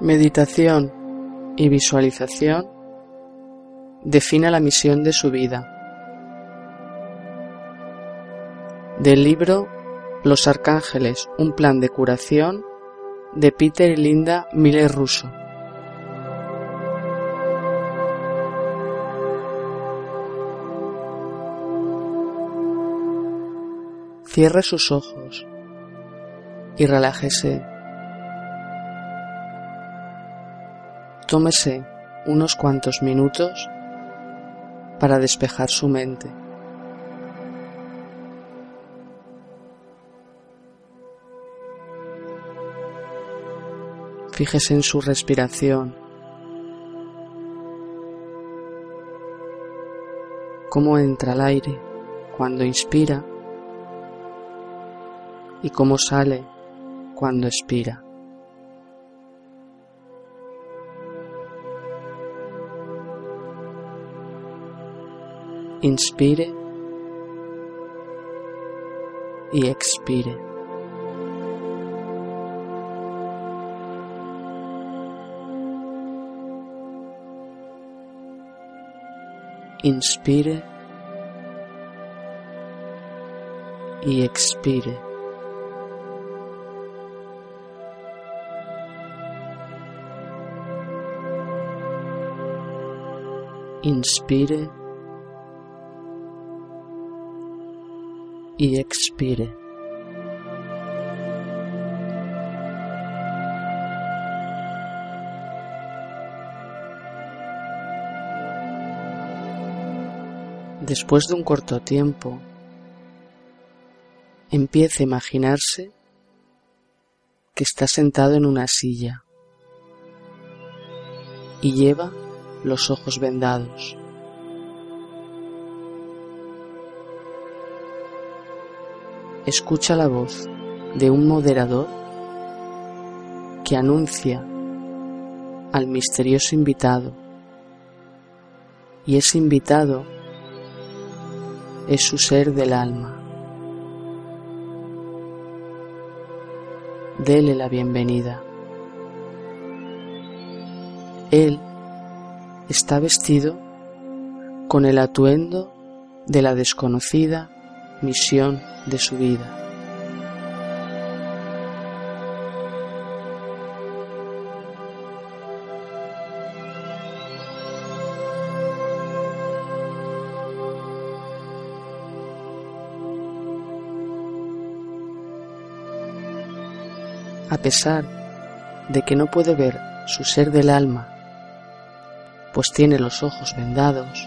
Meditación y visualización defina la misión de su vida. Del libro Los Arcángeles, un plan de curación de Peter y Linda Miller Russo. Cierre sus ojos y relájese. Tómese unos cuantos minutos para despejar su mente. Fíjese en su respiración. Cómo entra el aire cuando inspira y cómo sale cuando expira. Inspire y expire. Inspire y expire. Inspire y expire. Después de un corto tiempo, empiece a imaginarse que está sentado en una silla y lleva los ojos vendados. Escucha la voz de un moderador que anuncia al misterioso invitado y ese invitado es su ser del alma. Dele la bienvenida. Él está vestido con el atuendo de la desconocida misión de su vida. A pesar de que no puede ver su ser del alma pues tiene los ojos vendados,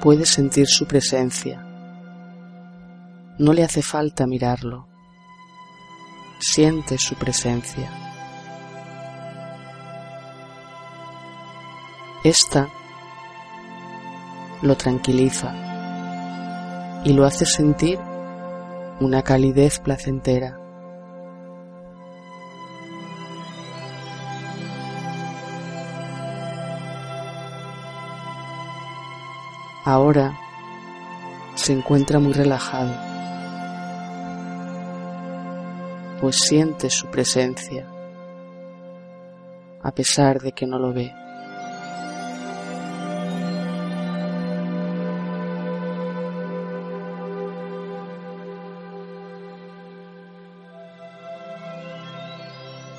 puede sentir su presencia. No le hace falta mirarlo. Siente su presencia. Esta lo tranquiliza y lo hace sentir una calidez placentera. Ahora se encuentra muy relajado, pues siente su presencia, a pesar de que no lo ve.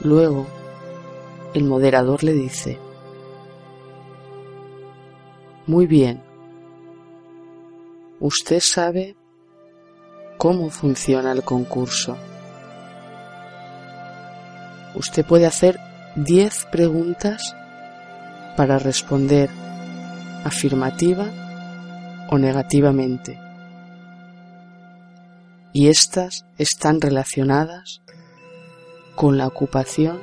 Luego, el moderador le dice, Muy bien, usted sabe cómo funciona el concurso. Usted puede hacer 10 preguntas para responder afirmativa o negativamente. Y estas están relacionadas con la ocupación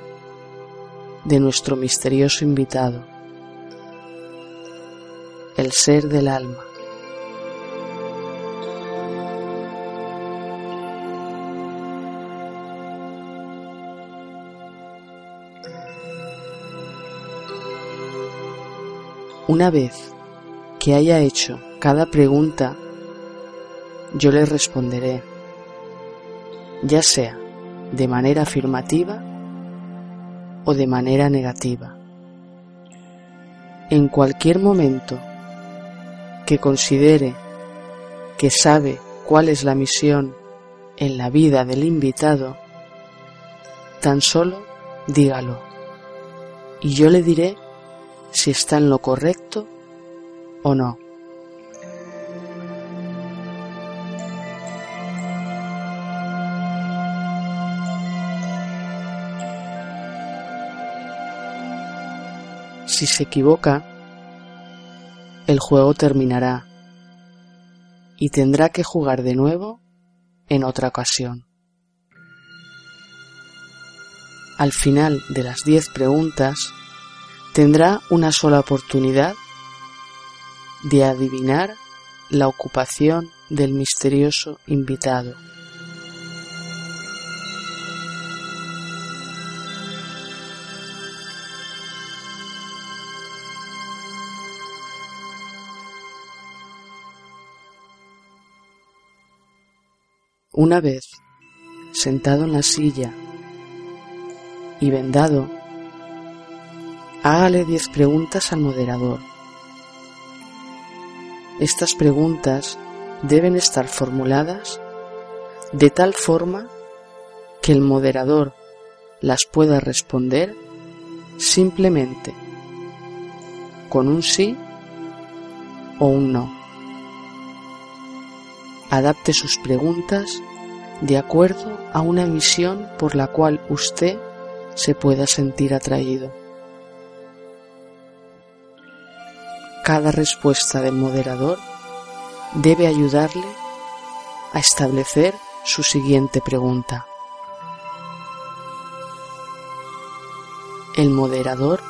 de nuestro misterioso invitado, el ser del alma. Una vez que haya hecho cada pregunta, yo le responderé, ya sea de manera afirmativa o de manera negativa. En cualquier momento que considere que sabe cuál es la misión en la vida del invitado, tan solo dígalo y yo le diré si está en lo correcto o no. Si se equivoca, el juego terminará y tendrá que jugar de nuevo en otra ocasión. Al final de las diez preguntas, tendrá una sola oportunidad de adivinar la ocupación del misterioso invitado. Una vez sentado en la silla y vendado, hágale diez preguntas al moderador. Estas preguntas deben estar formuladas de tal forma que el moderador las pueda responder simplemente con un sí o un no adapte sus preguntas de acuerdo a una misión por la cual usted se pueda sentir atraído. Cada respuesta del moderador debe ayudarle a establecer su siguiente pregunta. El moderador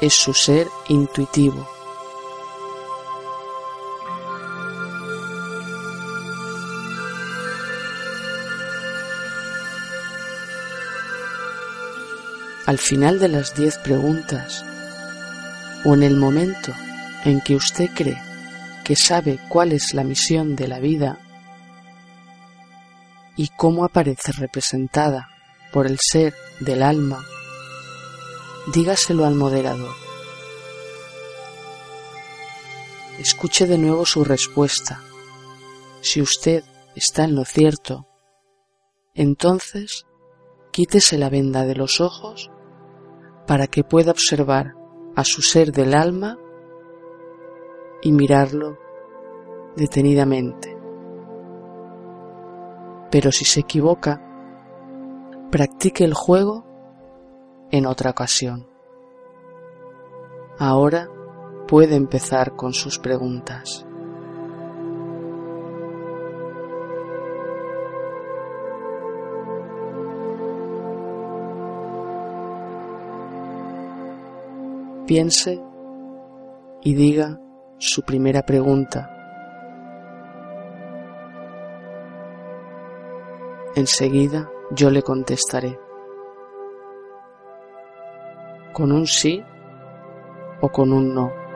es su ser intuitivo al final de las diez preguntas o en el momento en que usted cree que sabe cuál es la misión de la vida y cómo aparece representada por el ser del alma, dígaselo al moderador. Escuche de nuevo su respuesta. Si usted está en lo cierto, entonces quítese la venda de los ojos para que pueda observar a su ser del alma y mirarlo detenidamente. Pero si se equivoca, practique el juego en otra ocasión. Ahora puede empezar con sus preguntas. Piense y diga su primera pregunta. Enseguida yo le contestaré con un sí o con un no.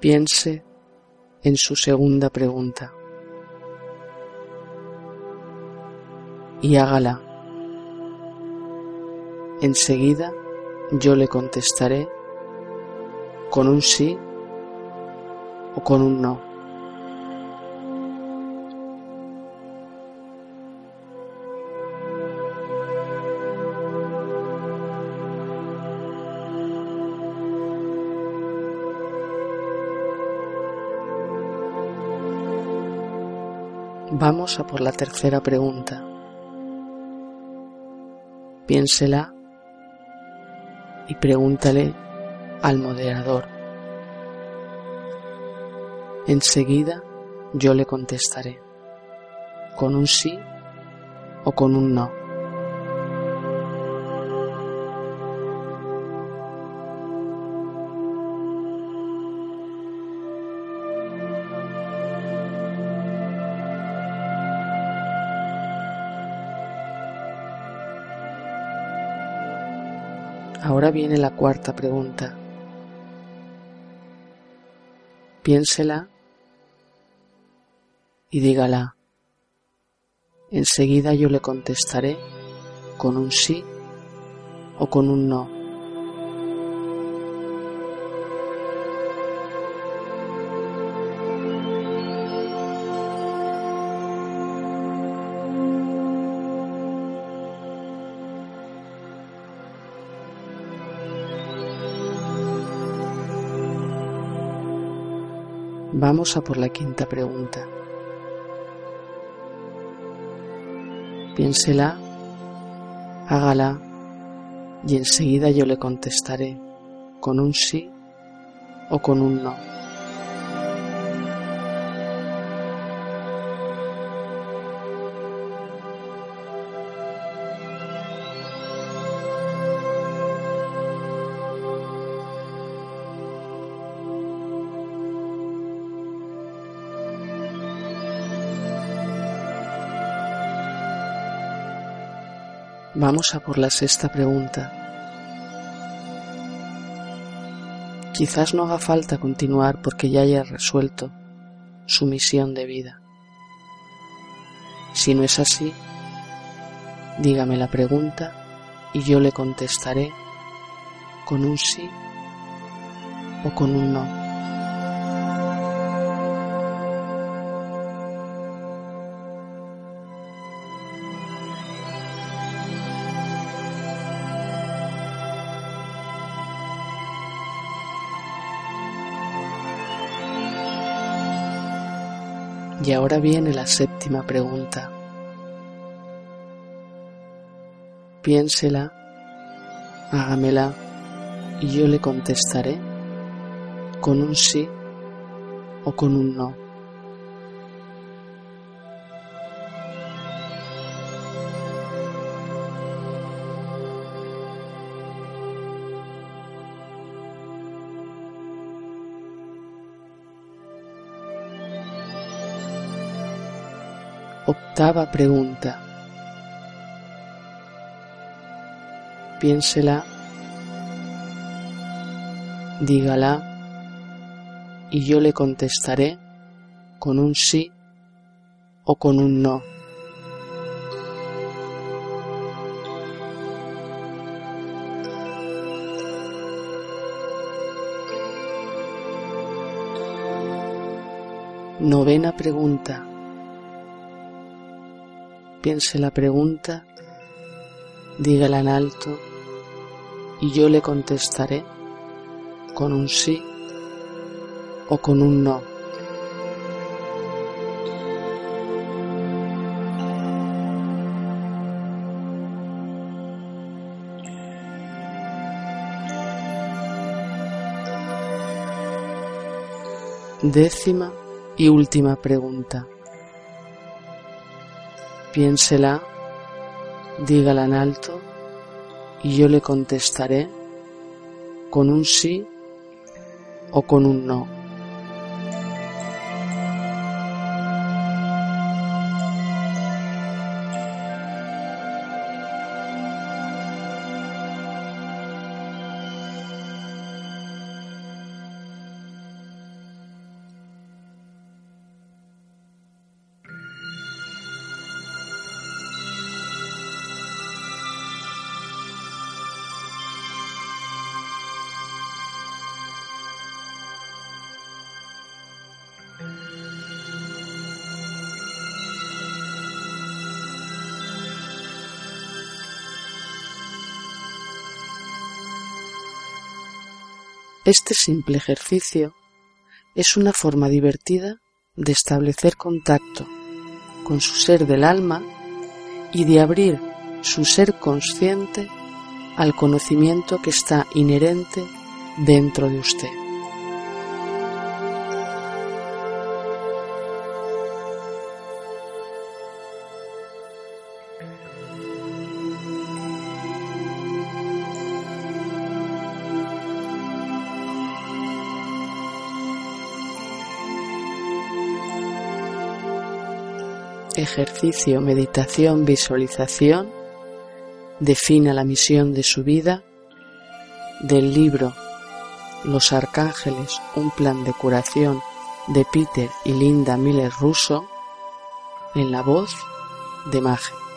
Piense en su segunda pregunta y hágala. Enseguida yo le contestaré con un sí o con un no. Vamos a por la tercera pregunta. Piénsela y pregúntale al moderador. Enseguida yo le contestaré con un sí o con un no. Viene la cuarta pregunta. Piénsela y dígala. Enseguida yo le contestaré con un sí o con un no. Vamos a por la quinta pregunta. Piénsela, hágala y enseguida yo le contestaré con un sí o con un no. Vamos a por la sexta pregunta. Quizás no haga falta continuar porque ya haya resuelto su misión de vida. Si no es así, dígame la pregunta y yo le contestaré con un sí o con un no. Y ahora viene la séptima pregunta. Piénsela, hágamela y yo le contestaré con un sí o con un no. Octava pregunta. Piénsela, dígala y yo le contestaré con un sí o con un no. Novena pregunta piense la pregunta, dígala en alto y yo le contestaré con un sí o con un no. Décima y última pregunta piénsela, dígala en alto y yo le contestaré con un sí o con un no. Este simple ejercicio es una forma divertida de establecer contacto con su ser del alma y de abrir su ser consciente al conocimiento que está inherente dentro de usted. Ejercicio, meditación, visualización, defina la misión de su vida del libro Los Arcángeles, un plan de curación de Peter y Linda Miller Russo, en la voz de Maje.